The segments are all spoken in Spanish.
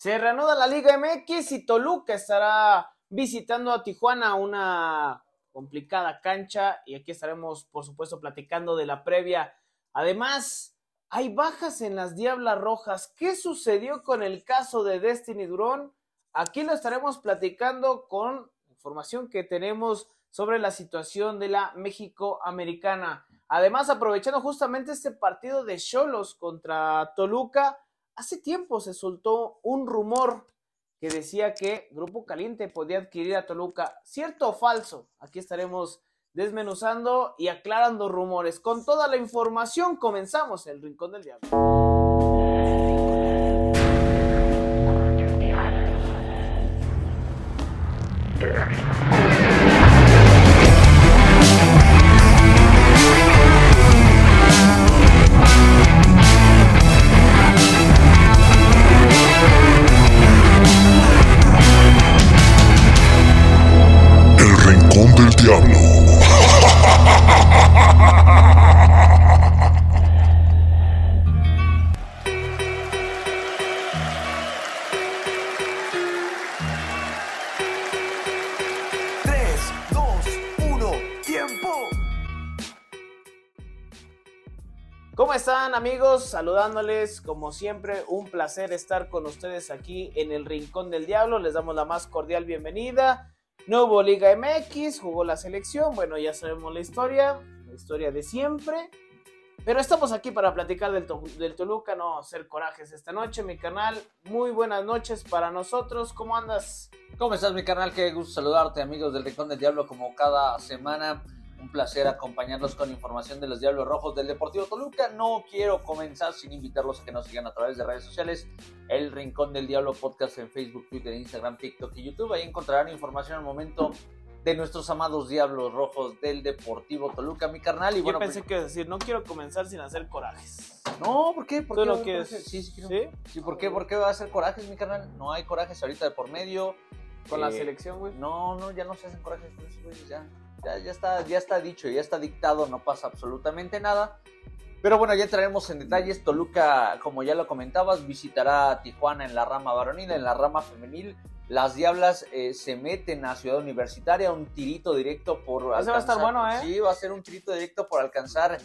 Se reanuda la Liga MX y Toluca estará visitando a Tijuana, una complicada cancha, y aquí estaremos, por supuesto, platicando de la previa. Además, hay bajas en las Diablas Rojas. ¿Qué sucedió con el caso de Destiny Durón? Aquí lo estaremos platicando con información que tenemos sobre la situación de la México Americana. Además, aprovechando justamente este partido de Cholos contra Toluca, hace tiempo se soltó un rumor que decía que Grupo Caliente podía adquirir a Toluca. ¿Cierto o falso? Aquí estaremos desmenuzando y aclarando rumores. Con toda la información comenzamos el Rincón del Diablo. ¿Cómo están amigos? Saludándoles como siempre, un placer estar con ustedes aquí en el Rincón del Diablo. Les damos la más cordial bienvenida. No hubo Liga MX, jugó la selección, bueno ya sabemos la historia, la historia de siempre. Pero estamos aquí para platicar del, del Toluca, no hacer corajes esta noche, mi canal. Muy buenas noches para nosotros, ¿cómo andas? ¿Cómo estás mi canal? Qué gusto saludarte amigos del Rincón del Diablo como cada semana. Un placer acompañarlos con información de los Diablos Rojos del Deportivo Toluca. No quiero comenzar sin invitarlos a que nos sigan a través de redes sociales. El Rincón del Diablo Podcast en Facebook, Twitter, Instagram, TikTok y YouTube. Ahí encontrarán información al momento de nuestros amados Diablos Rojos del Deportivo Toluca, mi carnal. Y bueno, Yo pensé pues, que decir, no quiero comenzar sin hacer corajes. No, ¿por qué? ¿Por qué? Lo que Sí, sí, quiero. ¿Sí? ¿por qué? ¿Por qué va a hacer corajes, mi carnal? No hay corajes ahorita de por medio. ¿Con la eh, selección, güey? No, no, ya no se hacen corajes con esos güeyes, ya ya, está, ya está dicho, ya está dictado, no pasa absolutamente nada. Pero bueno, ya entraremos en detalles. Toluca, como ya lo comentabas, visitará a Tijuana en la rama varonil, en la rama femenil. Las Diablas eh, se meten a Ciudad Universitaria, un tirito directo por va a estar bueno, ¿eh? Sí, va a ser un tirito directo por alcanzar,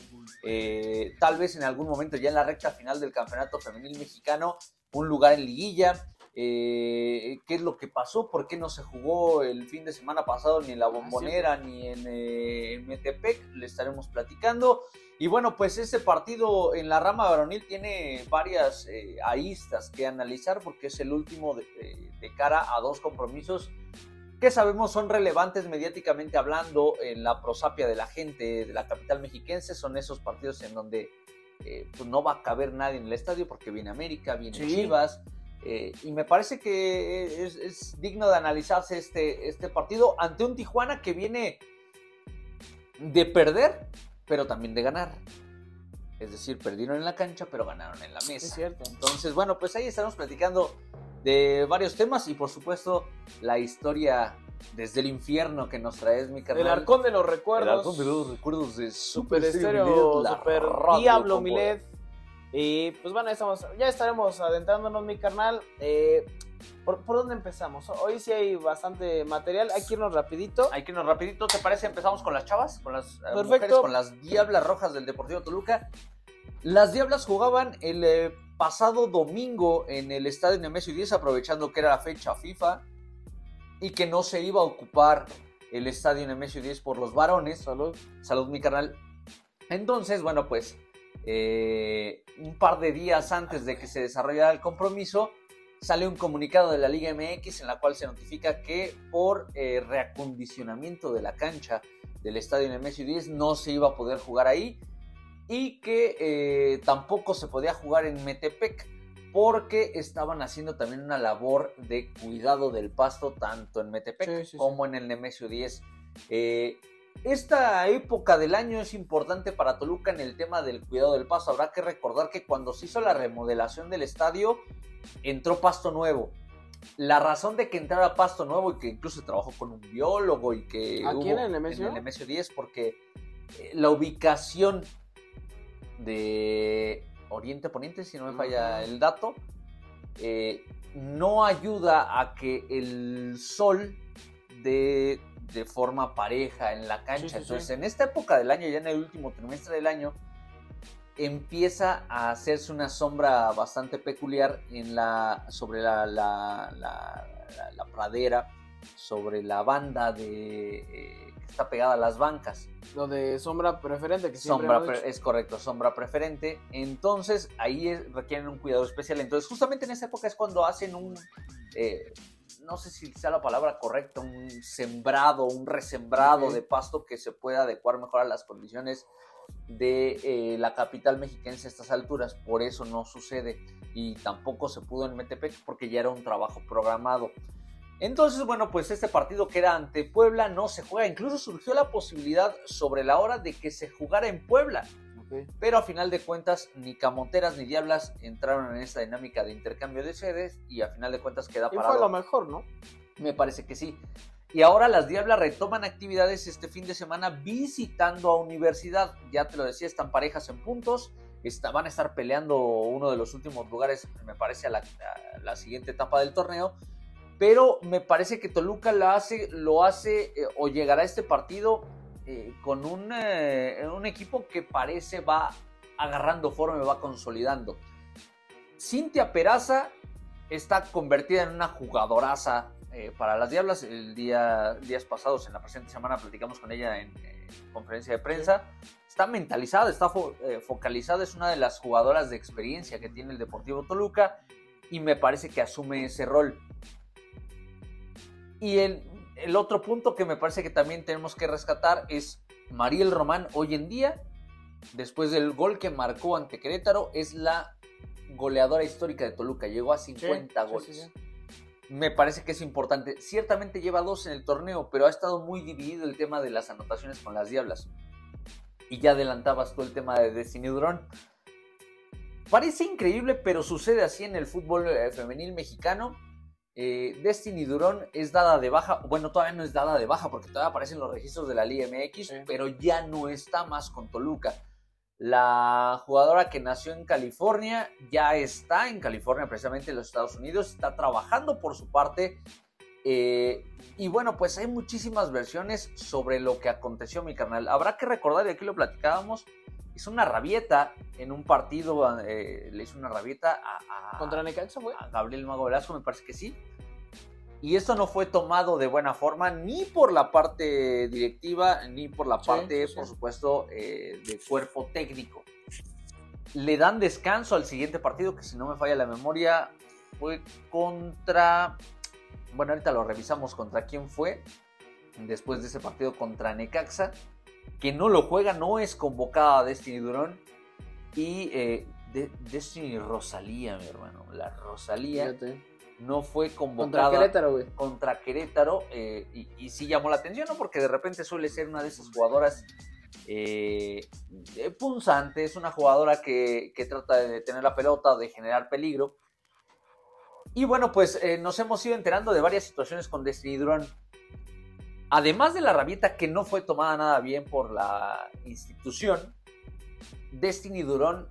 eh, tal vez en algún momento, ya en la recta final del campeonato femenil mexicano, un lugar en liguilla. Eh, qué es lo que pasó, por qué no se jugó el fin de semana pasado ni en la bombonera ni en eh, Metepec, le estaremos platicando. Y bueno, pues este partido en la rama varonil tiene varias eh, aristas que analizar porque es el último de, cara a dos compromisos que sabemos son relevantes mediáticamente hablando en la prosapia de la gente de la capital mexiquense. Son esos partidos en donde pues no va a caber nadie en el estadio porque viene América, viene Chivas. Eh, y me parece que es, digno de analizarse este, este partido ante un Tijuana que viene de perder, pero también de ganar. Es decir, perdieron en la cancha, pero ganaron en la mesa. Es cierto. Entonces, bueno, pues ahí estamos platicando de varios temas y por supuesto la historia desde el infierno que nos traes, mi carnal. El arcón de los recuerdos. El arcón de los recuerdos de Super, Estéreo, Super Diablo Milet. Y pues bueno, estamos, ya estaremos adentrándonos, mi carnal. Eh, ¿por, dónde empezamos? Hoy sí hay bastante material. Hay que irnos rapidito. Hay que irnos rapidito. ¿Te parece? Empezamos con las chavas, con las eh, mujeres, con las Diablas Rojas del Deportivo Toluca. Las Diablas jugaban el eh, pasado domingo en el estadio Nemesio 10, aprovechando que era la fecha FIFA y que no se iba a ocupar el estadio Nemesio 10 por los varones. Salud. Salud, mi carnal. Entonces, bueno, pues eh, un par de días antes de que se desarrollara el compromiso, sale un comunicado de la Liga MX en la cual se notifica que por eh, reacondicionamiento de la cancha del estadio Nemesio 10 no se iba a poder jugar ahí y que eh, tampoco se podía jugar en Metepec porque estaban haciendo también una labor de cuidado del pasto tanto en Metepec como en el Nemesio 10. Esta época del año es importante para Toluca en el tema del cuidado del pasto. Habrá que recordar que cuando se hizo la remodelación del estadio, entró pasto nuevo. La razón de que entrara pasto nuevo y que incluso trabajó con un biólogo y que... ¿Aquí en el Nemesio? En el 10 porque eh, la ubicación de Oriente Poniente, si no me falla el dato, eh, no ayuda a que el sol de, de forma pareja en la cancha. Sí, sí, sí. Entonces, en esta época del año, ya en el último trimestre del año, empieza a hacerse una sombra bastante peculiar en la, sobre la, la- la- pradera, sobre la banda de, eh, que está pegada a las bancas. Lo de sombra preferente que siempre Sombra pre- es correcto, sombra preferente. Entonces ahí es- requieren un cuidado especial. Entonces justamente en esa época es cuando hacen un, eh, no sé si sea la palabra correcta, un sembrado, un resembrado de pasto que se pueda adecuar mejor a las condiciones de eh, la capital mexiquense a estas alturas. Por eso no sucede y tampoco se pudo en Metepec porque ya era un trabajo programado. Entonces, bueno, pues este partido que era ante Puebla no se juega. Incluso surgió la posibilidad sobre la hora de que se jugara en Puebla. Pero a final de cuentas, ni Camonteras ni Diablas entraron en esta dinámica de intercambio de sedes y a final de cuentas queda Y fue parado. lo mejor, ¿no? Me parece que sí. Y ahora las Diablas retoman actividades este fin de semana visitando a Universidad. Ya te lo decía, están parejas en puntos. Está- van a estar peleando uno de los últimos lugares, me parece, a la, a la siguiente etapa del torneo. Pero me parece que Toluca la hace, lo hace eh, o llegará a este partido eh, con un, eh, un equipo que parece va agarrando forma y va consolidando. Cintia Peraza está convertida en una jugadoraza eh, para las Diablas. El día, días pasados, en la presente semana, platicamos con ella en conferencia de prensa. Está mentalizada, está fo- focalizada, es una de las jugadoras de experiencia que tiene el Deportivo Toluca y me parece que asume ese rol. Y el, el otro punto que me parece que también tenemos que rescatar es Mariel Román hoy en día, después del gol que marcó ante Querétaro, es la goleadora histórica de Toluca, llegó a 50 Sí, sí, goles. sí, sí. Me parece que es importante. Ciertamente lleva dos en el torneo, pero ha estado muy dividido el tema de las anotaciones con las Diablas. Y ya adelantabas tú el tema de Destiny Durón. Parece increíble, pero sucede así en el fútbol eh, femenil mexicano. Eh, Destiny Durón es dada de baja, bueno, todavía no es dada de baja porque todavía aparecen los registros de la Liga MX, Sí. pero ya no está más con Toluca. La jugadora que nació en California ya está en California, precisamente en los Estados Unidos, está trabajando por su parte. eh, y bueno, pues hay muchísimas versiones sobre lo que aconteció, mi canal. Habrá que recordar, y aquí lo platicábamos, hizo una rabieta en un partido, eh, le hizo una rabieta a, a- ¿Contra Necaxa fue? a Gabriel Mago Velasco, me parece que sí. Y esto no fue tomado de buena forma ni por la parte directiva, ni por la Sí, parte, sí, por supuesto, eh, de cuerpo técnico. Le dan descanso al siguiente partido, que si no me falla la memoria, fue contra... Bueno, ahorita lo revisamos contra quién fue. Después de ese partido contra Necaxa, que no lo juega, no es convocada a Destiny Durón. Y eh, de- Destiny Rosalía, mi hermano. La Rosalía Fíjate. no fue Contra convocada Querétaro, güey. contra Querétaro eh, y, y sí llamó la atención, ¿no? Porque de repente suele ser una de esas jugadoras eh, eh, punzantes, una jugadora que, que trata de tener la pelota, de generar peligro. Y bueno, pues eh, nos hemos ido enterando de varias situaciones con Destiny Durán. Además de la rabieta que no fue tomada nada bien por la institución, Destiny Durón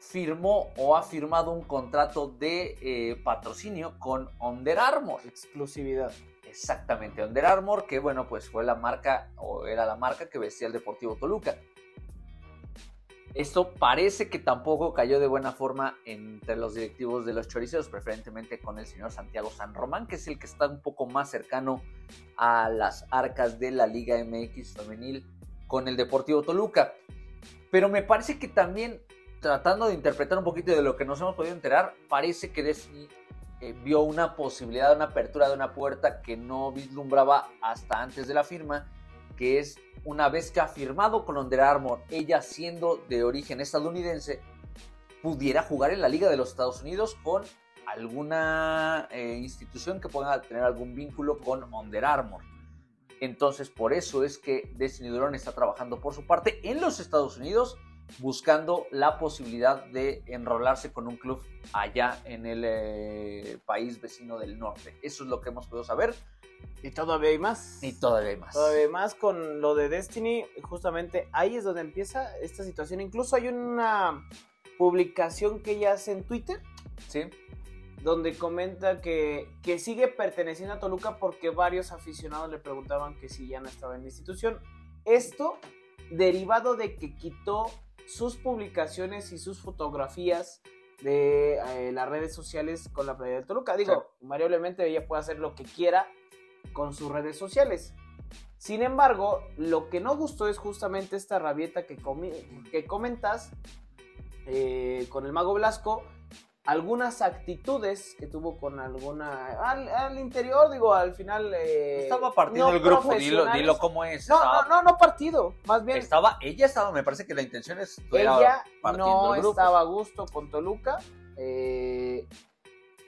firmó o ha firmado un contrato de eh, patrocinio con Under Armour. Exclusividad. Exactamente, Under Armour, que bueno, pues fue la marca o era la marca que vestía el Deportivo Toluca. Esto parece que tampoco cayó de buena forma entre los directivos de los choriceros, preferentemente con el señor Santiago San Román, que es el que está un poco más cercano a las arcas de la Liga MX femenil con el Deportivo Toluca. Pero me parece que también, tratando de interpretar un poquito de lo que nos hemos podido enterar, parece que Destiny eh, vio una posibilidad, una apertura de una puerta que no vislumbraba hasta antes de la firma, que es una vez que ha firmado con Under Armour, ella siendo de origen estadounidense, pudiera jugar en la Liga de los Estados Unidos con alguna eh, institución que pueda tener algún vínculo con Under Armour. Entonces, por eso es que Destiny está trabajando por su parte en los Estados Unidos, buscando la posibilidad de enrolarse con un club allá en el eh, país vecino del norte. Eso es lo que hemos podido saber Y todavía hay más. y todavía hay más. Todavía hay más con lo de Destiny. Justamente ahí es donde empieza esta situación. Incluso hay una publicación que ella hace en Twitter Sí. donde comenta que, que sigue perteneciendo a Toluca porque varios aficionados le preguntaban que si ya no estaba en la institución. Esto derivado de que quitó sus publicaciones y sus fotografías de eh, las redes sociales con la playa de Toluca. Digo, invariablemente ella puede hacer lo que quiera con sus redes sociales. Sin embargo, lo que no gustó es justamente esta rabieta que, que comentas eh, con el mago Blasco, algunas actitudes que tuvo con alguna... Al, al interior, digo, al final... eh, Estaba partido no el grupo, dilo, dilo cómo es. No, estaba, no, no, no partido, más bien estaba, ella estaba, me parece que la intención es ella no el grupo. estaba a gusto con Toluca. eh,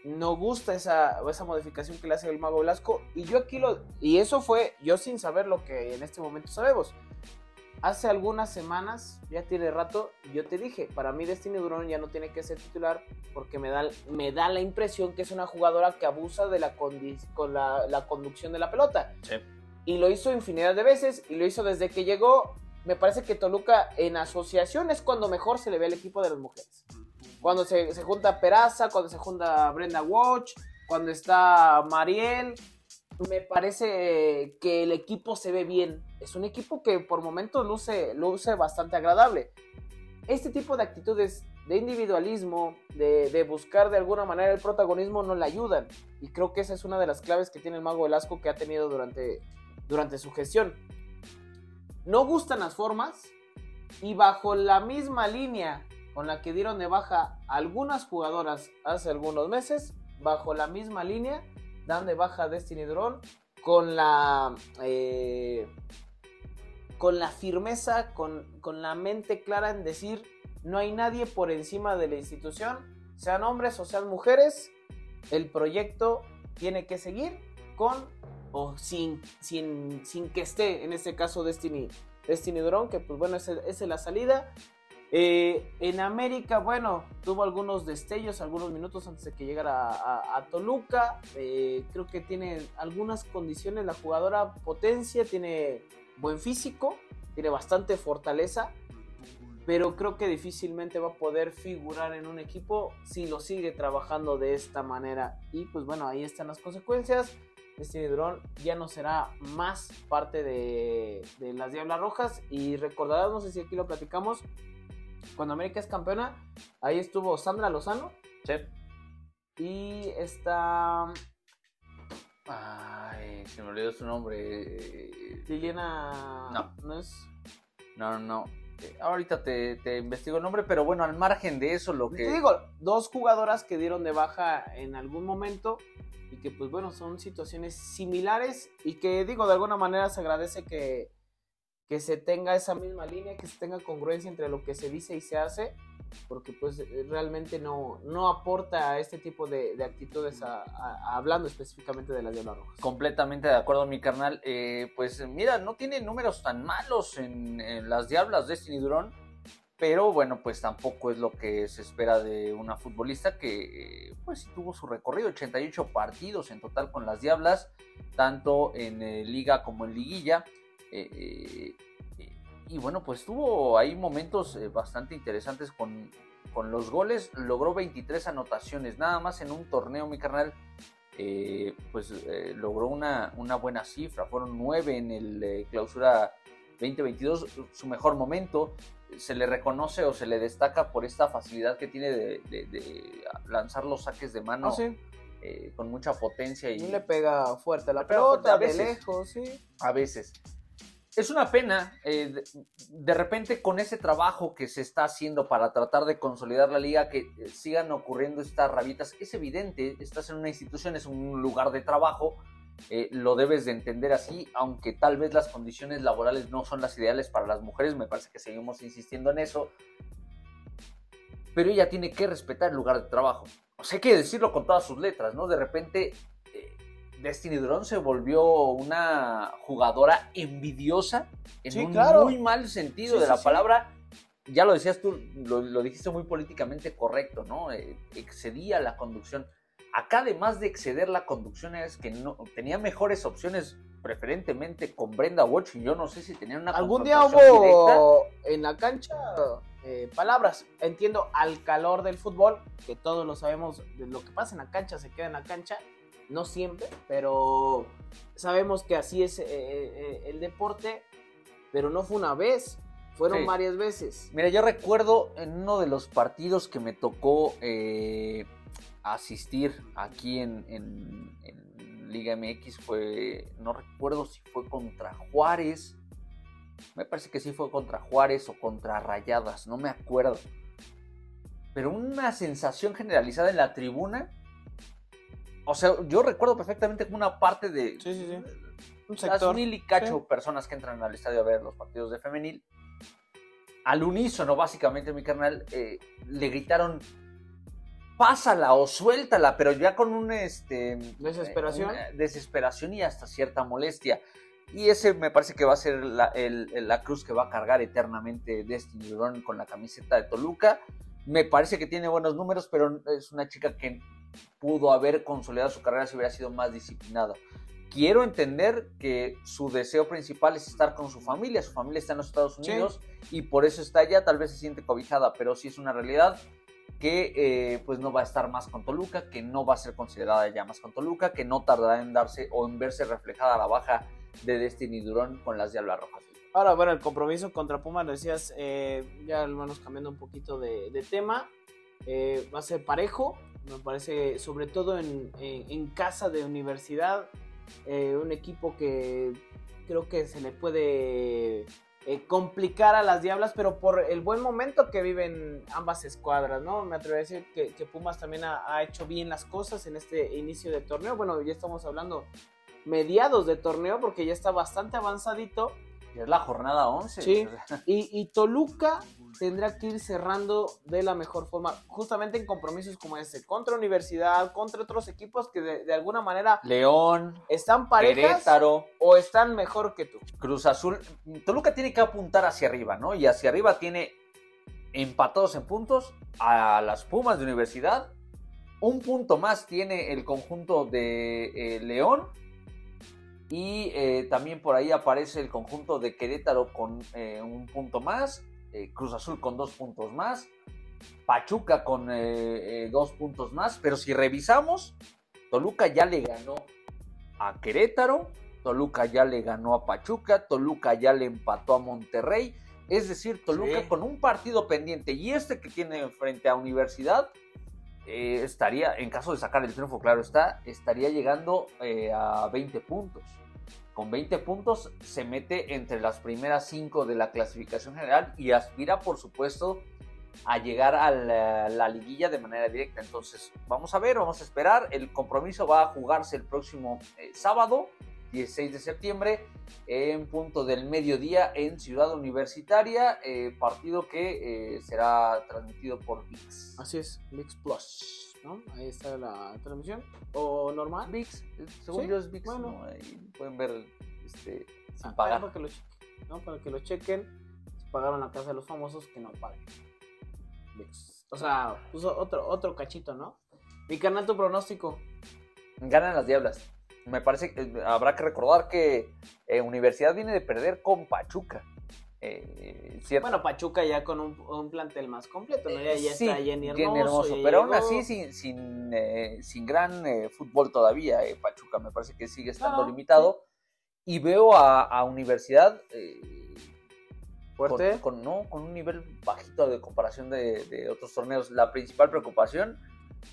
no gusta esa, esa modificación que le hace el Mago Velasco. Y yo aquí lo. Y eso fue yo sin saber lo que en este momento sabemos. Hace algunas semanas, ya tiene rato, yo te dije, para mí Destiny Durón ya no tiene que ser titular porque me da, me da la impresión que es una jugadora que abusa de la, con la, la conducción de la pelota. Sí. Y lo hizo infinidad de veces y lo hizo desde que llegó. Me parece que Toluca en asociación es cuando mejor se le ve al equipo de las mujeres. Cuando se, se junta Peraza, cuando se junta Brenda Watch, cuando está Mariel. Me parece que el equipo se ve bien. Es un equipo que por momentos luce, luce bastante agradable. Este tipo de actitudes de individualismo, de, de buscar de alguna manera el protagonismo, no le ayudan. Y creo que esa es una de las claves que tiene el Mago Velasco que ha tenido durante, durante su gestión. No gustan las formas y bajo la misma línea con la que dieron de baja algunas jugadoras hace algunos meses, bajo la misma línea dan de baja a Destiny Drone con la eh, con la firmeza, con, con la mente clara en decir no hay nadie por encima de la institución, sean hombres o sean mujeres, el proyecto tiene que seguir con o sin, sin, sin que esté, en este caso Destiny, Destiny Drone, que pues bueno, esa es la salida. Eh, en América, bueno, tuvo algunos destellos, algunos minutos antes de que llegara a, Toluca. Eh, creo que tiene algunas condiciones la jugadora, potencia, tiene buen físico, tiene bastante fortaleza, pero creo que difícilmente va a poder figurar en un equipo si lo sigue trabajando de esta manera. Y pues bueno, ahí están las consecuencias. Destiny Drone ya no será más parte de, de las Diablas Rojas. Y recordarás, no sé si aquí lo platicamos, cuando América es campeona, ahí estuvo Sandra Lozano Sí. y está Ay, se me olvidó su nombre. Liliana. No. es. No, no, no. Eh, Ahorita te, te investigo el nombre, pero bueno, al margen de eso, lo que. Te digo, dos jugadoras que dieron de baja en algún momento y que pues bueno, son situaciones similares y que digo, de alguna manera se agradece que, que se tenga esa misma línea, que se tenga congruencia entre lo que se dice y se hace, porque pues eh, realmente no, no aporta a este tipo de, de actitudes a- a- hablando específicamente de las Diablas Rojas. Completamente de acuerdo, mi carnal. Eh, pues mira, no tiene números tan malos en, en las Diablas Destiny Durón, pero bueno, pues tampoco es lo que se espera de una futbolista que eh, pues tuvo su recorrido, 88 partidos en total con las Diablas, tanto en eh, liga como en liguilla. Eh, eh, y bueno, pues tuvo ahí momentos eh, bastante interesantes con, con los goles, logró 23 anotaciones, nada más en un torneo, mi carnal eh, pues eh, logró una, una buena cifra. Fueron nueve en el eh, clausura 2022, su mejor momento. Se le reconoce o se le destaca por esta facilidad que tiene de, de- de lanzar los saques de mano sí, eh, con mucha potencia y y le pega fuerte la fuerte pelota, a de veces. lejos, sí. a veces. Es una pena, eh, de, repente con ese trabajo que se está haciendo para tratar de consolidar la liga, que eh, sigan ocurriendo estas rabitas. Es evidente, estás en una institución, es un lugar de trabajo, eh, lo debes de entender así, aunque tal vez las condiciones laborales no son las ideales para las mujeres, me parece que seguimos insistiendo en eso, pero ella tiene que respetar el lugar de trabajo. O sea, hay que decirlo con todas sus letras, ¿no? De repente Destiny Drone se volvió una jugadora envidiosa en Sí, un claro. muy mal sentido Sí, de sí, la palabra. Ya lo decías tú, lo, lo dijiste muy políticamente correcto, ¿no? Eh, excedía la conducción. Acá, además de exceder la conducción, es que no tenía mejores opciones, preferentemente con Brenda Watch. y Yo no sé si tenían una Algún día directa. hubo en la cancha eh, palabras. Entiendo al calor del fútbol, que todos lo sabemos, de lo que pasa en la cancha se queda en la cancha, no siempre, pero sabemos que así es eh, eh, el deporte, pero no fue una vez, fueron Sí. varias veces. Mira, yo recuerdo en uno de los partidos que me tocó eh, asistir aquí en, en- en Liga MX fue, no recuerdo si fue contra Juárez, me parece que sí fue contra Juárez o contra Rayadas, no me acuerdo. Pero una sensación generalizada en la tribuna. O sea, yo recuerdo perfectamente como una parte de Sí, sí, sí. Un las sector. mil y cacho sí. personas que entran al estadio a ver los partidos de femenil, al unísono, básicamente, mi carnal, eh, le gritaron, pásala o suéltala, pero ya con un, este... Desesperación. una desesperación y hasta cierta molestia. Y ese me parece que va a ser la, el- la cruz que va a cargar eternamente Destiny Durón con la camiseta de Toluca. Me parece que tiene buenos números, pero es una chica que pudo haber consolidado su carrera si hubiera sido más disciplinada. Quiero entender que su deseo principal es estar con su familia. Su familia está en los Estados Sí. Unidos y por eso está allá. Tal vez se siente cobijada, pero sí es una realidad que eh, pues no va a estar más con Toluca, que no va a ser considerada ya más con Toluca, que no tardará en darse o en verse reflejada la baja de Destiny Durón con las Diablas Rojas. Ahora, bueno, el compromiso contra Pumas, lo decías, eh, ya al menos cambiando un poquito de, de tema, eh, va a ser parejo, me parece, sobre todo en, en- en casa de universidad, eh, un equipo que creo que se le puede eh, complicar a las Diablas, pero por el buen momento que viven ambas escuadras, ¿no? Me atrevo a decir que, que Pumas también ha, ha hecho bien las cosas en este inicio de torneo, bueno, ya estamos hablando mediados de torneo porque ya está bastante avanzadito. Y es la jornada 11. Sí. Y, y Toluca tendrá que ir cerrando de la mejor forma, justamente en compromisos como este, contra Universidad, contra otros equipos que de, de alguna manera León, están parejas Querétaro, o están mejor que tú. Cruz Azul. Toluca tiene que apuntar hacia arriba, ¿no? Y hacia arriba tiene empatados en puntos a las Pumas de Universidad. Un punto más tiene el conjunto de eh, León. Y eh, también por ahí aparece el conjunto de Querétaro con eh, un punto más. Eh, Cruz Azul con dos puntos más. Pachuca con eh, eh, dos puntos más. Pero si revisamos, Toluca ya le ganó a Querétaro. Toluca ya le ganó a Pachuca. Toluca ya le empató a Monterrey. Es decir, Toluca Sí. con un partido pendiente y este que tiene frente a Universidad, eh, estaría, en caso de sacar el triunfo, claro está, estaría llegando eh, a 20 puntos. Con 20 puntos se mete entre las primeras 5 de la clasificación general y aspira, por supuesto, a llegar a la, la liguilla de manera directa. Entonces, vamos a ver, vamos a esperar. El compromiso va a jugarse el próximo eh, sábado, 16 de septiembre, en punto del mediodía en Ciudad Universitaria, eh, partido que eh, será transmitido por VIX. Así es, VIX Plus, ¿no? Ahí está la transmisión. ¿O normal? VIX, según Sí, yo es VIX, bueno. ¿no? Ahí pueden ver este, sin Ah, pagar. Para que lo chequen, ¿no? Para que lo chequen. Pagaron la casa de los famosos, que no paguen. VIX. O sea, puso otro, otro cachito, ¿no? Mi canal, tu pronóstico. Ganan las Diablas. Me parece que eh, habrá que recordar que eh, Universidad viene de perder con Pachuca. Eh. Bueno, Pachuca ya con un, un plantel más completo, ¿no? Ya, ya Sí, está Jenny Jenny Hermoso. Hermoso, ya pero aún llegó. así sin, sin, eh, sin gran eh, fútbol todavía, eh, Pachuca me parece que sigue estando limitado. Y veo a, a Universidad eh, Fuerte. Con, con- no, con un nivel bajito de comparación de, de otros torneos. La principal preocupación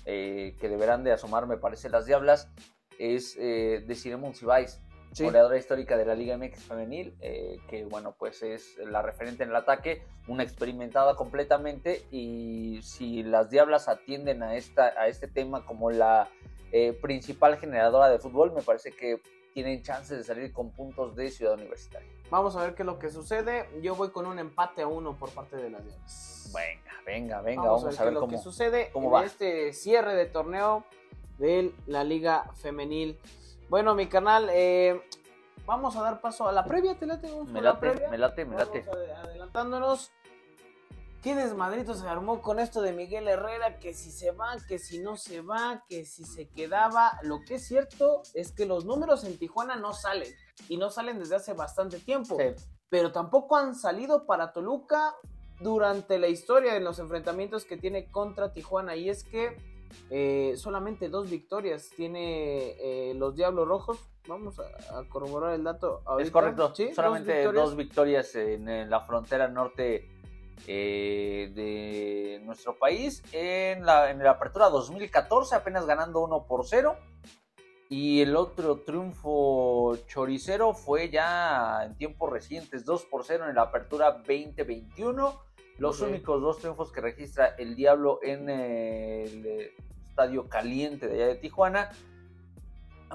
eh, que deberán de asomar, me parece, las Diablas, es eh, Desiree Monsiváis, Sí. goleadora histórica de la Liga MX femenil, eh, que bueno, pues es la referente en el ataque, una experimentada completamente y si las Diablas atienden a, esta, a este tema como la eh, principal generadora de fútbol, me parece que tienen chances de salir con puntos de Ciudad Universitaria. Vamos a ver qué es lo que sucede. Yo voy con un empate a uno por parte de las Diablas. Venga, venga, venga, vamos, vamos, a ver, qué lo cómo. que sucede cómo en va. este cierre de torneo de la Liga Femenil. Bueno, mi canal, eh, vamos a dar paso a la previa. ¿Te late? Vamos Me la late, previa. me late, me late. Vamos ade- adelantándonos. ¿Qué desmadrito se armó con esto de Miguel Herrera? Que si se va, que si no se va, que si se quedaba. Lo que es cierto es que los números en Tijuana no salen. Y no salen desde hace bastante tiempo. Sí. Pero tampoco han salido para Toluca durante la historia en los enfrentamientos que tiene contra Tijuana. Y es que eh, solamente dos victorias tiene eh, los Diablos Rojos. Vamos a, corroborar el dato. Es correcto, ¿Sí? solamente dos victorias, en, la frontera norte eh, de nuestro país. En la, en la apertura 2014, apenas ganando 1 por 0. Y el otro triunfo choricero fue ya en tiempos recientes, 2 por 0 en la apertura 2021. Los únicos dos triunfos que registra el Diablo en el estadio caliente de allá de Tijuana.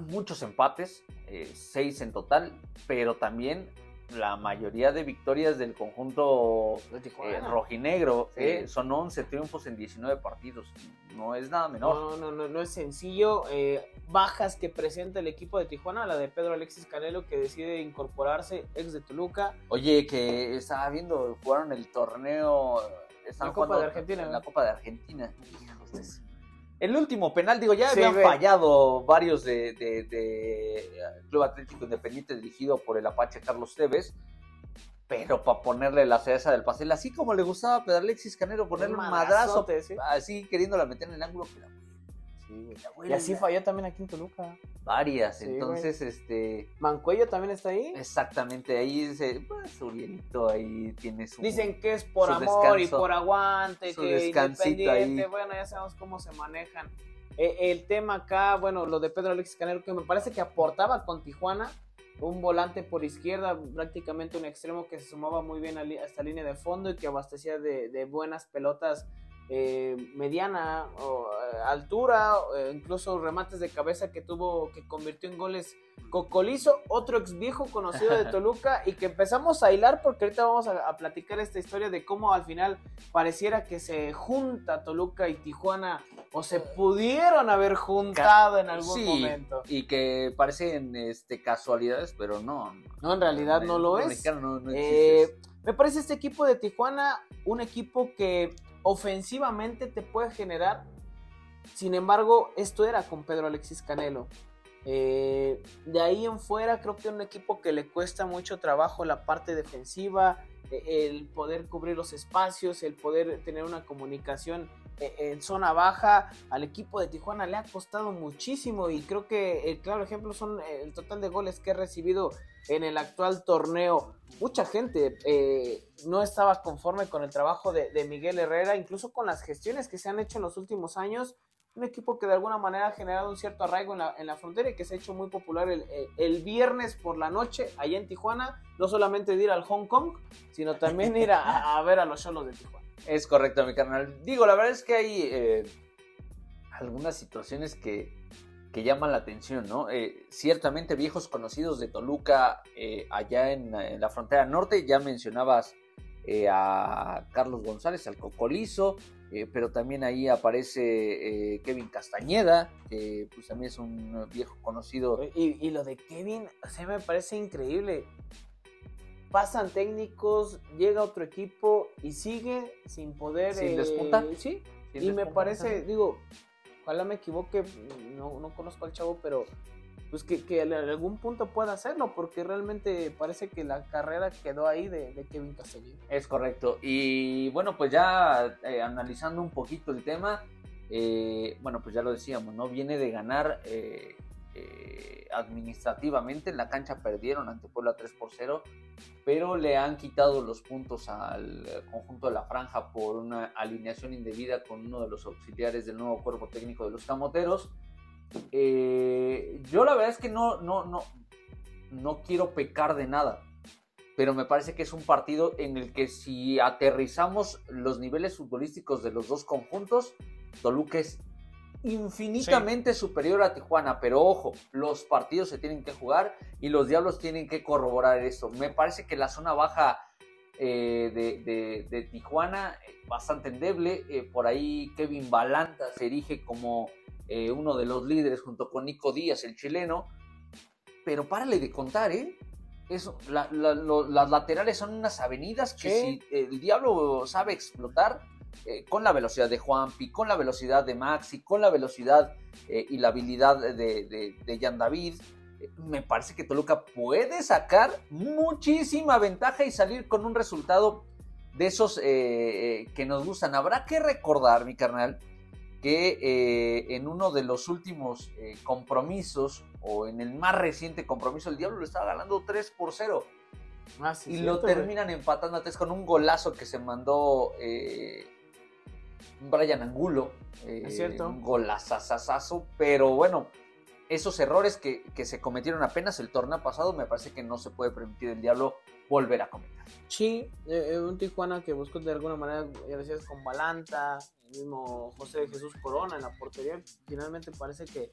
Muchos empates, eh, seis en total, pero también la mayoría de victorias del conjunto eh, rojinegro. Eh, son 11 triunfos en 19 partidos. No es nada menor. No, no, no, no es sencillo. Eh, bajas que presenta el equipo de Tijuana, la de Pedro Alexis Canelo, que decide incorporarse, ex de Toluca. Oye, que estaba viendo, jugaron el torneo. la Copa de Argentina. En la Copa de Argentina. El último penal, digo, ya habían fallado varios de, de, Club Atlético Independiente dirigido por el Apache Carlos Tevez, pero para ponerle la cereza del pastel, así como le gustaba a Pedro Alexis Canero ponerle un madrazo, así queriéndola meter en el ángulo, y así falló también aquí en Toluca. Varias, entonces, este... ¿Mancuello también está ahí? Exactamente, ahí dice, pues, Urielito ahí tiene su... Dicen que es por amor y por aguante, que independiente, bueno, ya sabemos cómo se manejan. Eh, el tema acá, bueno, lo de Pedro Alexis Canero, que me parece que aportaba con Tijuana, un volante por izquierda, prácticamente un extremo que se sumaba muy bien a, esta línea de fondo y que abastecía de, de buenas pelotas eh, mediana o eh, altura, eh, incluso remates de cabeza que tuvo, que convirtió en goles Cocolizo, otro ex viejo conocido de Toluca y que empezamos a hilar porque ahorita vamos a, platicar esta historia de cómo al final pareciera que se junta Toluca y Tijuana o se pudieron haber juntado en algún momento. Y que parecen este, casualidades, pero no. No, en realidad no, lo es. me parece este equipo de Tijuana un equipo que ofensivamente te puede generar. Sin embargo, esto era con Pedro Alexis Canelo. Eh, de ahí en fuera creo que un equipo que le cuesta mucho trabajo la parte defensiva, eh, el poder cubrir los espacios, el poder tener una comunicación en zona baja. Al equipo de Tijuana le ha costado muchísimo y creo que el claro ejemplo son el total de goles que ha recibido en el actual torneo. Mucha gente eh, no estaba conforme con el trabajo de, Miguel Herrera, incluso con las gestiones que se han hecho en los últimos años. Un equipo que de alguna manera ha generado un cierto arraigo en la, frontera y que se ha hecho muy popular el, viernes por la noche allá en Tijuana. No solamente de ir al Hong Kong, sino también ir a, ver a los solos de Tijuana. Es correcto, mi carnal. Digo, la verdad es que hay eh, algunas situaciones que, que llaman la atención, ¿no? Eh, ciertamente viejos conocidos de Toluca eh, allá en, la frontera norte, ya mencionabas eh, a Carlos González, al Cocolizo, pero también ahí aparece Kevin Castañeda, que pues también es un viejo conocido. Y, lo de Kevin, o sea, me parece increíble. Pasan técnicos, llega otro equipo y sigue sin poder... Sin despuntar. Sí, y me parece, digo, ojalá me equivoque, no, no conozco al chavo, pero pues que, que, en algún punto pueda hacerlo, porque realmente parece que la carrera quedó ahí de, Kevin Castellini. Es correcto. Y bueno, pues ya eh, analizando un poquito el tema, eh, bueno, pues ya lo decíamos, ¿no? Viene de ganar eh, eh, administrativamente. En la cancha perdieron ante Puebla 3 por 0, pero le han quitado los puntos al conjunto de la franja por una alineación indebida con uno de los auxiliares del nuevo cuerpo técnico de los camoteros. Eh, yo la verdad es que no, no, no, no quiero pecar de nada, pero me parece que es un partido en el que si aterrizamos los niveles futbolísticos de los dos conjuntos, Toluca es infinitamente superior a Tijuana, pero ojo, los partidos se tienen que jugar y los Diablos tienen que corroborar eso. Me parece que la zona baja eh, de, Tijuana, eh, bastante endeble, eh, por ahí Kevin Balanta se erige como uno de los líderes junto con Nico Díaz, el chileno, pero párale de contar, ¿eh? Eso, las laterales son unas avenidas que si el Diablo sabe explotar, eh, con la velocidad de Juanpi, con la velocidad de Maxi, con la velocidad eh, y la habilidad de, de, de Jan David, eh, me parece que Toluca puede sacar muchísima ventaja y salir con un resultado de esos que nos gustan. Habrá que recordar, mi carnal, que en uno de los últimos compromisos, o en el más reciente compromiso, el Diablo lo estaba ganando 3 por 0. Ah, sí, y cierto, lo güey. terminan empatando a 3 con un golazo que se mandó eh, Brian Angulo. eh, Es cierto. Un golazazazazo, pero bueno, esos errores que, que se cometieron apenas el torneo pasado, me parece que no se puede permitir el Diablo volver a cometer. Sí, eh, eh, un Tijuana que buscó de alguna manera, ya decías, con Balanta, el mismo José de Jesús Corona en la portería. Finalmente parece que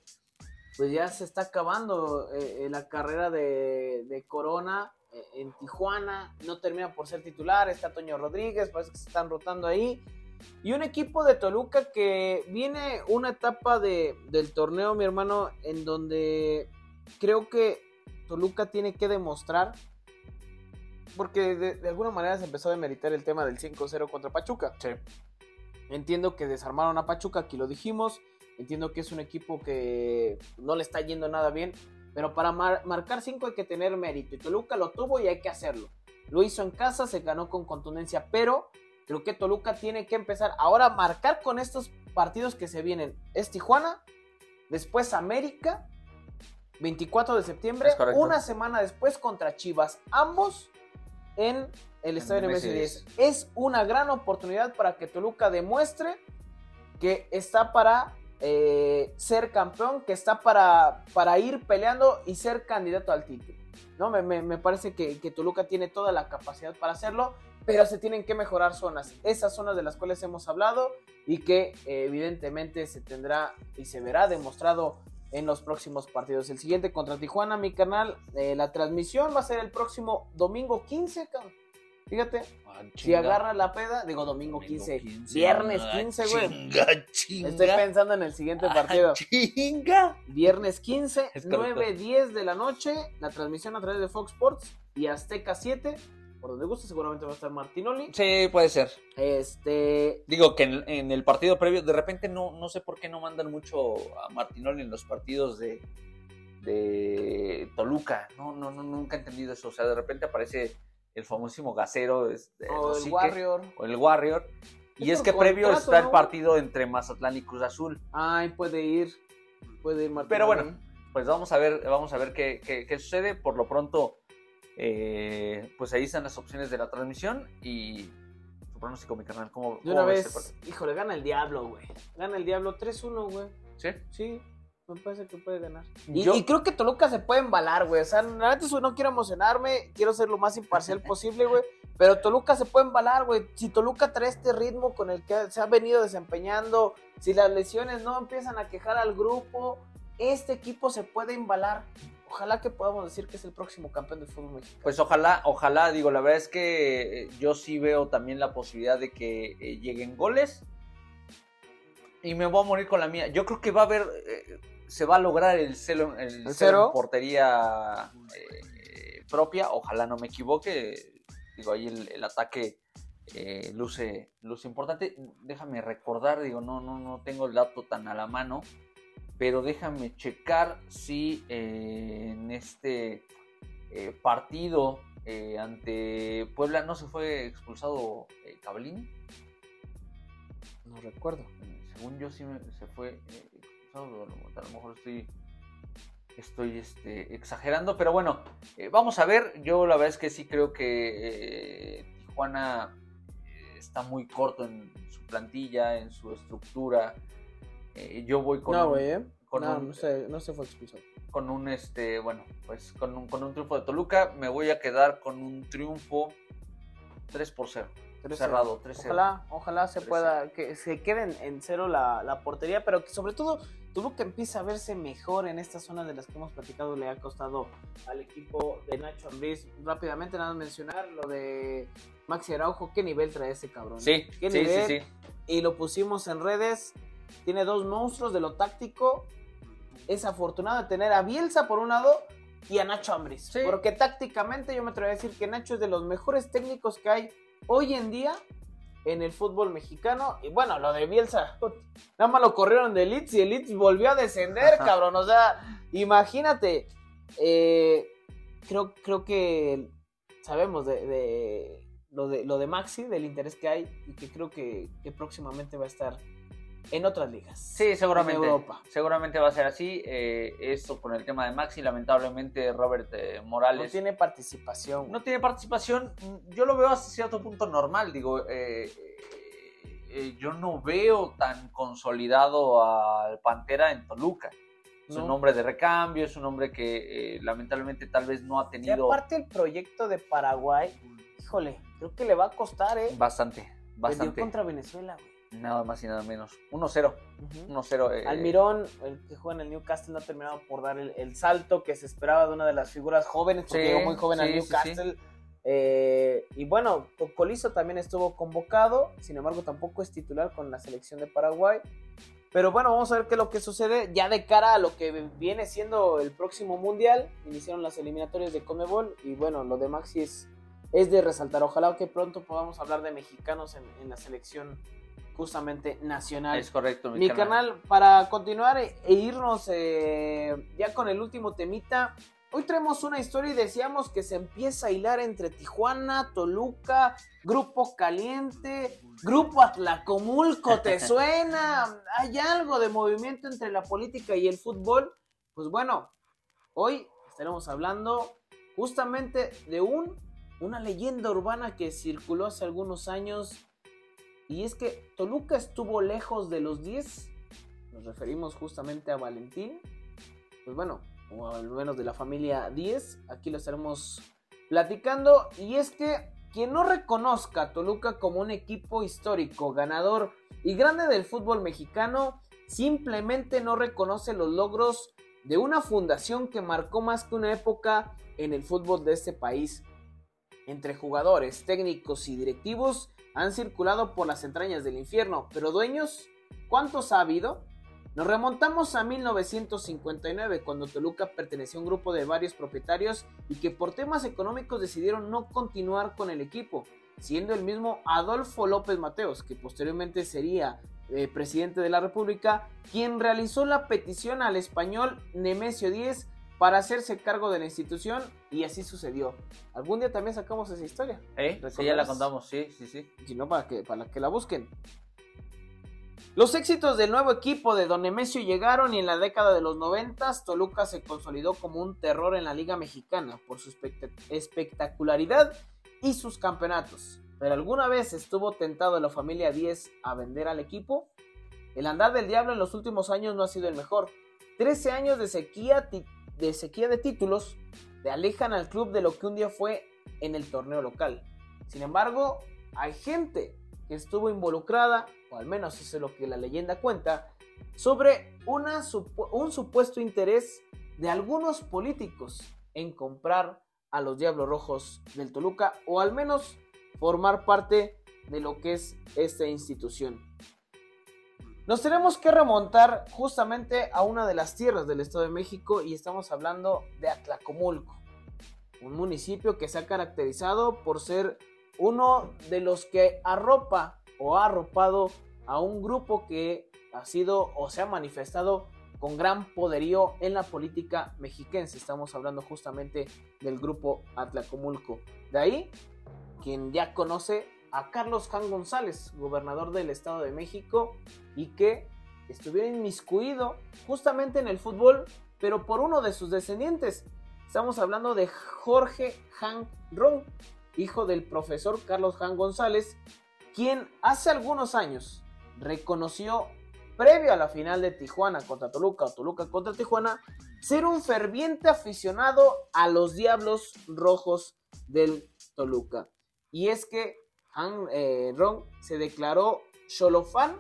pues ya se está acabando eh, eh, la carrera de, de Corona eh, en Tijuana. No termina por ser titular, está Toño Rodríguez, parece que se están rotando ahí. Y un equipo de Toluca que viene una etapa de, del torneo, mi hermano, en donde creo que Toluca tiene que demostrar porque de, de alguna manera se empezó a demeritar el tema del 5-0 contra Pachuca. Entiendo que desarmaron a Pachuca, aquí lo dijimos. Entiendo que es un equipo que no le está yendo nada bien. Pero para mar- marcar 5 hay que tener mérito. Y Toluca lo tuvo y hay que hacerlo. Lo hizo en casa, se ganó con contundencia. Pero creo que Toluca tiene que empezar ahora a marcar con estos partidos que se vienen. Es Tijuana, después América, 24 de septiembre, una semana después contra Chivas. Ambos en el estadio MS10. MS10. Es una gran oportunidad para que Toluca demuestre que está para eh, ser campeón, que está para, para ir peleando y ser candidato al título. ¿no? Me, me- me parece que, que Toluca tiene toda la capacidad para hacerlo, pero se tienen que mejorar zonas. Esas zonas de las cuales hemos hablado y que eh, evidentemente se tendrá y se verá demostrado en los próximos partidos. El siguiente contra Tijuana, mi canal, eh, la transmisión va a ser el próximo domingo 15, cabrón. Fíjate, si agarra la peda, digo domingo, 15, viernes 15, güey. Chinga, chinga. Estoy pensando en el siguiente Ah, partido. Chinga. Viernes 15, Es correcto. 9, 10 de la noche, la transmisión a través de Fox Sports y Azteca 7, por donde guste, seguramente va a estar Martinoli. Sí, puede ser. Este, Digo que en, en el partido previo, de repente no, no sé por qué no mandan mucho a Martinoli en los partidos de, de Toluca. No, no, no, nunca he entendido eso. O sea, de repente aparece el famosísimo gasero. Este, o el Warrior. O el Warrior. Y Es es que previo contrato, está el partido entre Mazatlán y Cruz Azul. Ay, puede ir. Puede ir Martinoli. Pero bueno, pues vamos a ver, vamos a ver qué, qué- qué sucede. Por lo pronto, eh, pues ahí están las opciones de la transmisión y su pronóstico, mi canal. ¿Cómo, De una vez, híjole, gana el Diablo, güey. Gana el Diablo 3-1, güey. ¿Sí? Sí, me parece que puede ganar. Y, creo que Toluca se puede embalar, güey. O sea, eso no quiero emocionarme, quiero ser lo más imparcial posible, güey. Pero Toluca se puede embalar, güey. Si Toluca trae este ritmo con el que se ha venido desempeñando, si las lesiones no empiezan a quejar al grupo, este equipo se puede embalar. Ojalá que podamos decir que es el próximo campeón del fútbol mexicano. Pues ojalá, ojalá, digo, la verdad es que eh, yo sí veo también la posibilidad de que eh, lleguen goles. Y me voy a morir con la mía. Yo creo que va a haber, eh, se va a lograr el cero, el ¿El cero cero? en portería eh, propia. Ojalá no me equivoque. Digo, ahí el, el ataque eh, luce, luce importante. Déjame recordar, digo, no, no, no tengo el dato tan a la mano. Pero déjame checar si eh, en este eh, partido eh, ante Puebla no se fue expulsado Cablini. No recuerdo. Según yo sí me- se fue expulsado, a lo- mejor estoy estoy este, exagerando, pero bueno, vamos a ver. Yo la verdad es que sí creo que Tijuana está muy corto en su plantilla, en su estructura. Eh, yo voy con no, un- güey, ¿eh? con no, un- no, se, no se fue expulsado. con un este, bueno, pues con un, con un triunfo de Toluca, me voy a quedar con un triunfo 3 por 0. 3-0. Cerrado, 3-0. Ojalá, ojalá se 3-0. pueda, que se quede en, cero la, la portería, pero que sobre todo Toluca empieza a verse mejor en estas zonas de las que hemos platicado, le ha costado al equipo de Nacho Ambriz. Rápidamente, nada más mencionar lo de Maxi Araujo, qué nivel trae ese cabrón. Sí, ¿Qué sí, sí, nivel? sí. Y lo pusimos en redes, tiene dos monstruos de lo táctico. Es afortunado de tener a Bielsa por un lado y a Nacho Ambriz. Sí. Porque tácticamente yo me atrevo a decir que Nacho es de los mejores técnicos que hay hoy en día en el fútbol mexicano. Y bueno, lo de Bielsa, nada más lo corrieron de Leeds y el Leeds volvió a descender, cabrón. O sea, imagínate. eh, creo, creo que sabemos de, de, lo de, lo de Maxi, del interés que hay y que creo que, que próximamente va a estar en otras ligas. Sí, seguramente. En Europa. Seguramente va a ser así. Eh, esto con el tema de Maxi, lamentablemente Robert eh, Morales No tiene participación. no tiene participación. Yo lo veo hasta cierto punto normal. Digo, eh, eh, yo no veo tan consolidado al Pantera en Toluca. Es No. un hombre de recambio, es un hombre que eh, lamentablemente tal vez no ha Y tenido aparte el proyecto de Paraguay, híjole, creo que le va a costar, ¿eh? bastante, Perdió bastante. contra Venezuela, güey. Nada más y nada menos. 1-0. Ujú. 1-0. eh, Almirón, el que juega en el Newcastle, no ha terminado por dar el, el salto que se esperaba de una de las figuras jóvenes, porque Sí, llegó muy joven al sí. Newcastle. Eh, y bueno, Colizo también estuvo convocado, sin embargo tampoco es titular con la selección de Paraguay. Pero bueno, vamos a ver qué es lo que sucede ya de cara a lo que viene siendo el próximo Mundial. Iniciaron las eliminatorias de Conmebol y bueno, lo de Maxi es, es de resaltar. Ojalá que pronto podamos hablar de mexicanos en, en la selección justamente nacional. Es correcto, Mi canal, para continuar e, e irnos eh, ya con el último temita, hoy traemos una historia y decíamos que se empieza a hilar entre Tijuana, Toluca, Grupo Caliente, Grupo Atlacomulco, ¿te suena? ¿Hay algo de movimiento entre la política y el fútbol? Pues bueno, hoy estaremos hablando justamente de un, una leyenda urbana que circuló hace algunos años y es que Toluca estuvo lejos de los 10. Nos referimos justamente a Valentín. Pues bueno, o al menos de la familia 10. Aquí lo estaremos platicando. Y es que quien no reconozca a Toluca como un equipo histórico, ganador y grande del fútbol mexicano, simplemente no reconoce los logros de una fundación que marcó más que una época en el fútbol de este país. Entre jugadores, técnicos y directivos han circulado por las entrañas del infierno, pero dueños, ¿cuántos ha habido? Nos remontamos a 1959, cuando Toluca perteneció a un grupo de varios propietarios y que por temas económicos decidieron no continuar con el equipo, siendo el mismo Adolfo López Mateos, que posteriormente sería eh, presidente de la República, quien realizó la petición al español Nemesio Díez para hacerse cargo de la institución y así sucedió. Algún día también sacamos esa historia. ¿Eh? Sí, ya la contamos, sí, sí, sí. Si no, para que, para que la busquen. Los éxitos del nuevo equipo de Don Nemesio llegaron y en la década de los 90 Toluca se consolidó como un terror en la Liga Mexicana por su espect- espectacularidad y sus campeonatos. Pero alguna vez estuvo tentado la familia 10 a vender al equipo. El andar del diablo en los últimos años no ha sido el mejor. 13 años de sequía, de sequía de títulos le alejan al club de lo que un día fue en el torneo local. Sin embargo, hay gente que estuvo involucrada, o al menos eso es lo que la leyenda cuenta, sobre una un supuesto interés de algunos políticos en comprar a los Diablos Rojos del Toluca, o al menos formar parte de lo que es esta institución. Nos tenemos que remontar justamente a una de las tierras del Estado de México y estamos hablando de Atlacomulco, un municipio que se ha caracterizado por ser uno de los que arropa o ha arropado a un grupo que ha sido o se ha manifestado con gran poderío en la política mexiquense. Estamos hablando justamente del grupo Atlacomulco. De ahí, quien ya conoce a Carlos Jan González, gobernador del Estado de México, y que estuviera inmiscuido justamente en el fútbol, pero por uno de sus descendientes. Estamos hablando de Jorge Jan Ron, hijo del profesor Carlos Jan González, quien hace algunos años reconoció, previo a la final de Tijuana contra Toluca o Toluca contra Tijuana, ser un ferviente aficionado a los Diablos Rojos del Toluca. Y es que Han eh, se declaró Cholofán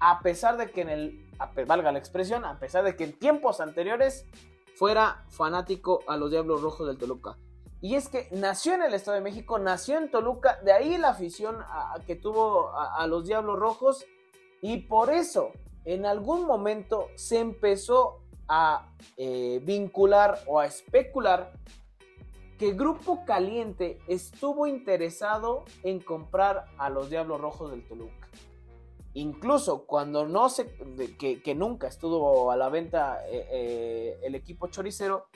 a pesar de que en el, valga la expresión, a pesar de que en tiempos anteriores fuera fanático a los Diablos Rojos del Toluca. Y es que nació en el Estado de México, nació en Toluca, de ahí la afición a- que tuvo a, a los Diablos Rojos y por eso en algún momento se empezó a eh, vincular o a especular que Grupo Caliente estuvo interesado en comprar a los Diablos Rojos del Toluca. Incluso cuando no se, que nunca estuvo a la venta eh, eh, el equipo choricero,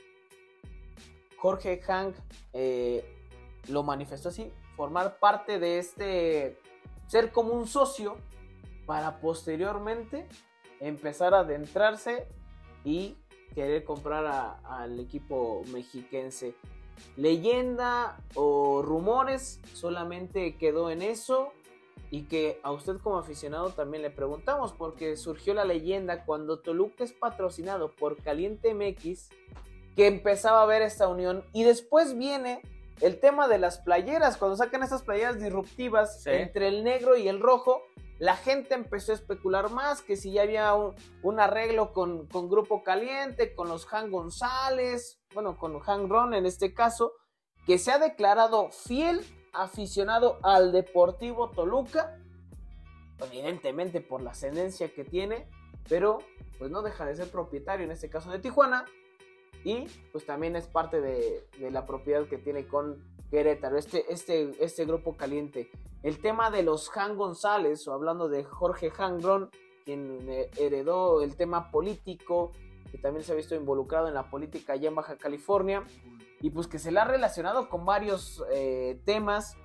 Jorge Hank eh, lo manifestó así, formar parte de este, ser como un socio para posteriormente empezar a adentrarse y querer comprar al equipo mexiquense. Leyenda o rumores solamente quedó en eso y que a usted como aficionado también le preguntamos porque surgió la leyenda cuando Toluca es patrocinado por Caliente MX que empezaba a ver esta unión y después viene el tema de las playeras, cuando sacan esas playeras disruptivas entre el negro y el rojo, la gente empezó a especular más que si ya había un, arreglo con, Grupo Caliente, con los Han González, bueno, con Han Ron en este caso, que se ha declarado fiel aficionado al Deportivo Toluca, evidentemente por la ascendencia que tiene, pero pues no deja de ser propietario en este caso de Tijuana y pues también es parte de, la propiedad que tiene con Querétaro, este, este, este grupo caliente. El tema de los Han González, o hablando de Jorge Hangron, quien heredó el tema político, que también se ha visto involucrado en la política allá en Baja California, y pues que se le ha relacionado con varios eh, temas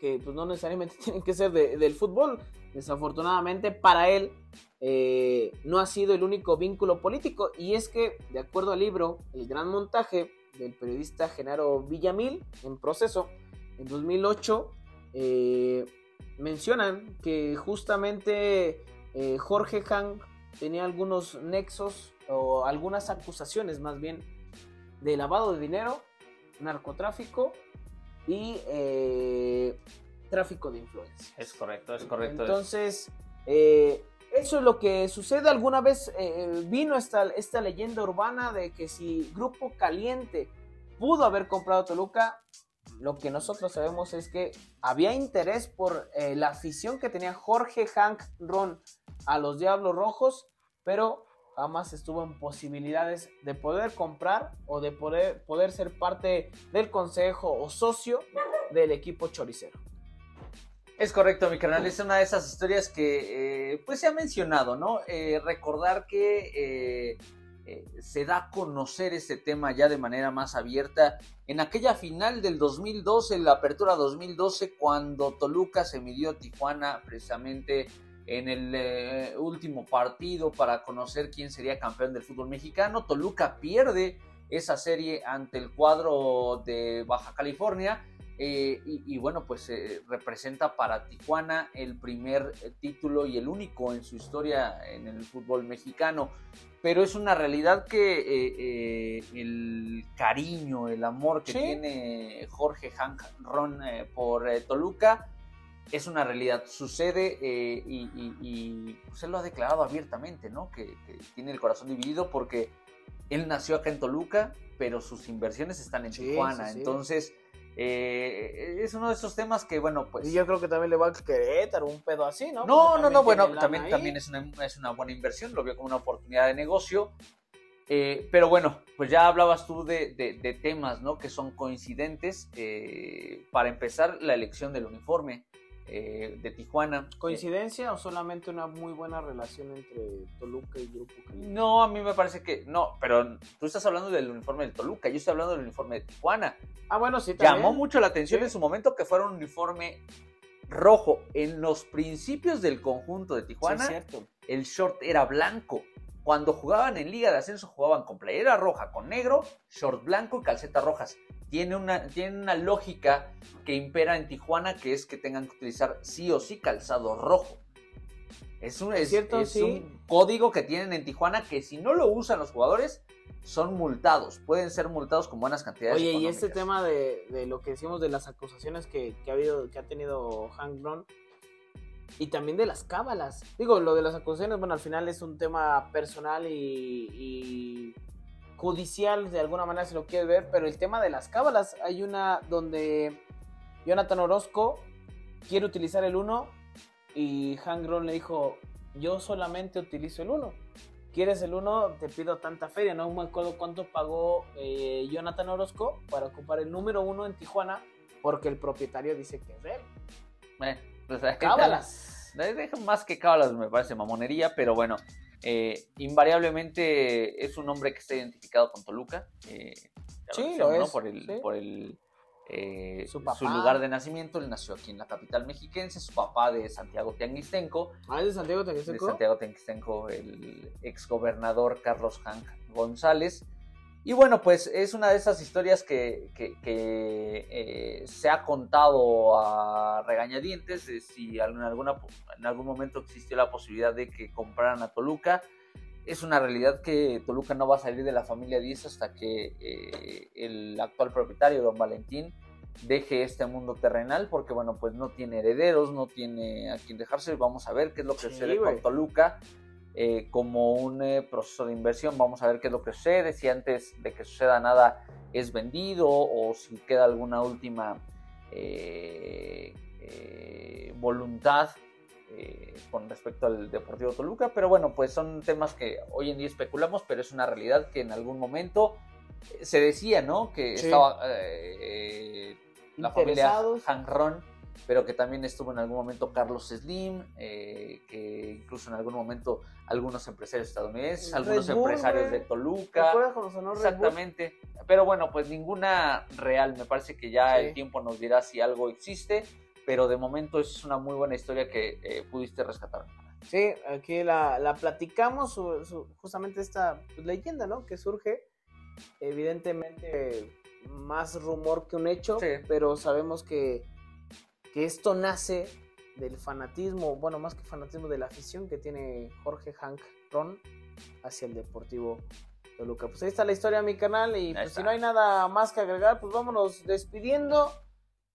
que pues no necesariamente tienen que ser del fútbol. Desafortunadamente para él eh, no ha sido el único vínculo político y es que de acuerdo al libro El gran montaje del periodista Genaro Villamil en proceso en 2008 eh, mencionan que justamente Jorge Han tenía algunos nexos o algunas acusaciones más bien de lavado de dinero, narcotráfico y eh, tráfico de influencia. Es correcto, es correcto. Entonces, eh, eso es lo que sucede. Alguna vez eh, vino esta, leyenda urbana de que si Grupo Caliente pudo haber comprado Toluca, lo que nosotros sabemos es que había interés por la afición que tenía Jorge Hank Ron a los Diablos Rojos, pero jamás estuvo en posibilidades de poder comprar o de poder ser parte del consejo o socio del equipo choricero. Es correcto, mi canal. Es una de esas historias que eh, pues se ha mencionado, ¿no? Eh, recordar que eh, se da a conocer este tema ya de manera más abierta en aquella final del 2012, en la apertura 2012, cuando Toluca se midió a Tijuana precisamente en el último partido para conocer quién sería campeón del fútbol mexicano. Toluca pierde esa serie ante el cuadro de Baja California. Eh, y, bueno, pues eh, representa para Tijuana el primer título y el único en su historia en el fútbol mexicano. Pero es una realidad que el cariño, el amor que tiene Jorge Hank Ron por Toluca es una realidad, sucede eh, y, y, pues, él lo ha declarado abiertamente, ¿no? Que, tiene el corazón dividido porque él nació acá en Toluca, pero sus inversiones están en Tijuana, entonces eh, es uno de esos temas que, bueno, pues... Y yo creo que también le va a Querétaro, un pedo así, ¿no? No, no, no, bueno, también, también es, una, es una buena inversión, lo vio como una oportunidad de negocio. Eh, pero bueno, pues ya hablabas tú de, de, temas, ¿no? Que son coincidentes. para empezar, la elección del uniforme. Eh, de Tijuana. ¿Coincidencia o solamente una muy buena relación entre Toluca y Grupo Caliente? No, a mí me parece que no, pero tú estás hablando del uniforme de Toluca, yo estoy hablando del uniforme de Tijuana. Ah, bueno, sí, también. Llamó mucho la atención en su momento que fuera un uniforme rojo. En los principios del conjunto de Tijuana, cierto. el short era blanco. Cuando jugaban en Liga de Ascenso jugaban con playera roja, con negro, short blanco y calcetas rojas. Tiene una, tiene una lógica que impera en Tijuana, que es que tengan que utilizar sí o sí calzado rojo. Es un, es, cierto, un código que tienen en Tijuana que si no lo usan los jugadores, son multados, pueden ser multados con buenas cantidades. Oye, y este tema de, lo que decimos de las acusaciones que, ha habido, que ha tenido Hank Brown, y también de las cábalas. Digo, lo de las acusaciones, bueno, al final es un tema personal y, judicial, de alguna manera se lo quiere ver, pero el tema de las cábalas, hay una donde Jonathan Orozco quiere utilizar el 1 y Hangron le dijo, yo solamente utilizo el 1. ¿Quieres el 1? Te pido tanta feria, no me acuerdo cuánto pagó eh, Jonathan Orozco para ocupar el número 1 en Tijuana, porque el propietario dice que es de él. Eh, cábalas. Más que cábalas me parece mamonería, pero bueno, eh, invariablemente es un hombre que está identificado con Toluca. Eh, sí, lo es. Por el, por el eh, Su lugar de nacimiento. Él nació aquí en la capital mexiquense. Su papá de Santiago Tianguistenco. Ah, ¿es de Santiago De Teguisteco? Santiago Tianguistenco, el exgobernador Carlos Hank González. Y bueno, pues es una de esas historias que, que- que, eh, se ha contado a regañadientes si en, alguna, en algún momento existió la posibilidad de que compraran a Toluca. Es una realidad que Toluca no va a salir de la familia 10 hasta que eh, el actual propietario, don Valentín, deje este mundo terrenal, porque bueno, pues no tiene herederos, no tiene a quien dejarse. Vamos a ver qué es lo que Sí, sucede con Toluca eh, como un eh, proceso de inversión. Vamos a ver qué es lo que sucede, si antes de que suceda nada es vendido o si queda alguna última eh, eh, voluntad con respecto al Deportivo Toluca. Pero bueno, pues son temas que hoy en día especulamos, pero es una realidad que en algún momento se decía, ¿no? Que Sí. estaba la familia. Hanron, pero que también estuvo en algún momento Carlos Slim, eh, que incluso en algún momento algunos empresarios estadounidenses, algunos Bull, empresarios de ¿Te Toluca. sonó? Exactamente. Pero bueno, pues ninguna real. Me parece que ya Sí. el tiempo nos dirá si algo existe. Pero de momento es una muy buena historia que eh, pudiste rescatar. Sí, aquí la, la platicamos, su- su- justamente esta pues, leyenda, ¿no? Que surge, evidentemente, más rumor que un hecho, Sí. pero sabemos que, que esto nace del fanatismo, bueno, más que fanatismo, de la afición que tiene Jorge Hank Ron hacia el Deportivo Toluca. Pues ahí está la historia, mi canal, y pues si no hay nada más que agregar, pues vámonos despidiendo.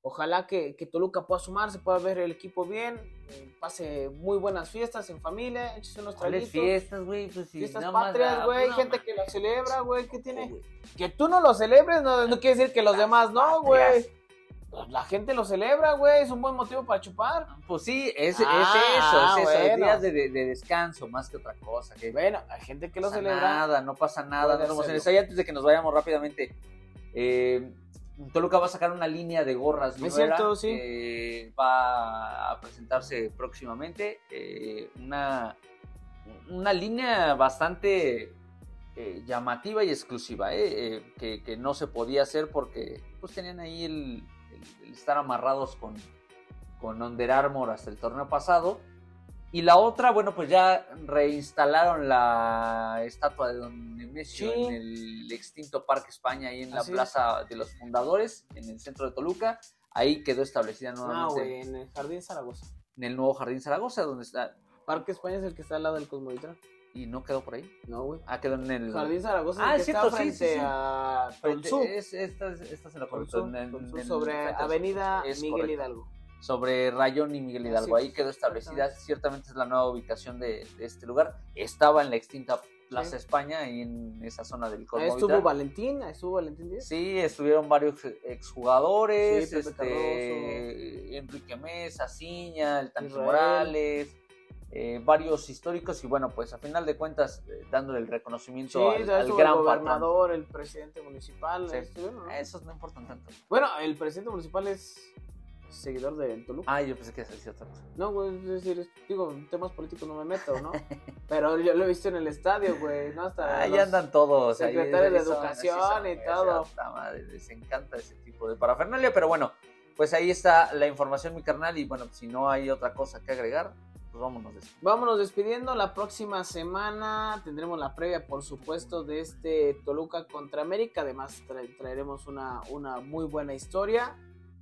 Ojalá que, que Toluca pueda sumarse, pueda ver el equipo bien, eh, pase muy buenas fiestas en familia, échese unos traguitos. fiestas, güey? Pues si Fiestas más patrias, güey, no gente que la celebra, güey, ¿qué tiene? Que tú no lo celebres no, no quiere decir que los demás no, güey. Pues La gente lo celebra, güey, es un buen motivo para chupar. Pues sí, es, Ah, es eso, es eso. bueno. Días de, de- de descanso más que otra cosa. Que Bueno, hay gente que no lo pasa celebra. nada, no pasa nada. No nos. Ahí antes de que nos vayamos rápidamente, eh, Toluca va a sacar una línea de gorras. Es cierto, sí. que va a presentarse próximamente. eh, una, una línea bastante eh, llamativa y exclusiva, eh, eh, que, que no se podía hacer porque pues tenían ahí el, el- el estar amarrados con, con Under Armour hasta el torneo pasado. Y la otra, bueno, pues ya reinstalaron la estatua de Don Nemesio Sí. en el extinto Parque España, ahí en la Así es. Plaza de los Fundadores, en el centro de Toluca. Ahí quedó establecida No, nuevamente güey, en el Jardín Zaragoza. en el nuevo Jardín Zaragoza, donde está. Parque España es el que está al lado del Cosmopolitano. Y no quedó por ahí. No, güey. Ah, quedó en el. Jardín Zaragoza Ah, es cierto, sí, sí, sí. a Frente- es, esta, es- esta es en la en- en- sobre Avenida Es Miguel correcto. Hidalgo. sobre Rayón y Miguel Hidalgo. Así Ahí quedó establecida, ciertamente es la nueva ubicación de, de este lugar. Estaba en la extinta Plaza Sí. España, ahí en esa zona del Ahí Cosmovita. estuvo Valentín, ahí estuvo Valentín Díaz. Sí, estuvieron varios exjugadores, Sí, este, Enrique Mesa, Ciña, el Tanque. Morales, eh, varios históricos y bueno, pues a final de cuentas eh, dándole el Sí, reconocimiento al, ahí al estuvo gran el patrón. gobernador, el presidente municipal. Sí. estuvieron, ¿no? Esos no importan tanto. Bueno, el presidente municipal es seguidor del Toluca. Ah, yo pensé que decía otra cosa. No, güey, es decir, digo, en temas políticos no me meto, ¿no? Pero yo lo he visto en el estadio, güey, ¿no? Hasta Ahí andan todos. secretarios de ahí son, educación son, y todo. puta madre, les encanta ese tipo de parafernalia, pero bueno, pues ahí está la información, mi carnal, y bueno, si no hay otra cosa que agregar, pues vámonos. de esto. Vámonos despidiendo. La próxima semana tendremos la previa, por supuesto, de este Toluca contra América. Además, tra- traeremos una, una muy buena historia,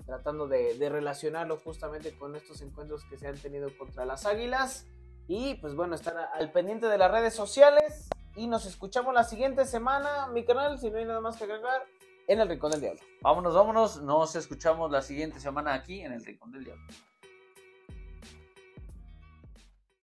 tratando de, de relacionarlo justamente con estos encuentros que se han tenido contra las Águilas. Y pues bueno, estar a- al pendiente de las redes sociales. Y nos escuchamos la siguiente semana, mi canal, si no hay nada más que agregar, en el Rincón del Diablo. Vámonos, vámonos, nos escuchamos la siguiente semana aquí en el Rincón del Diablo.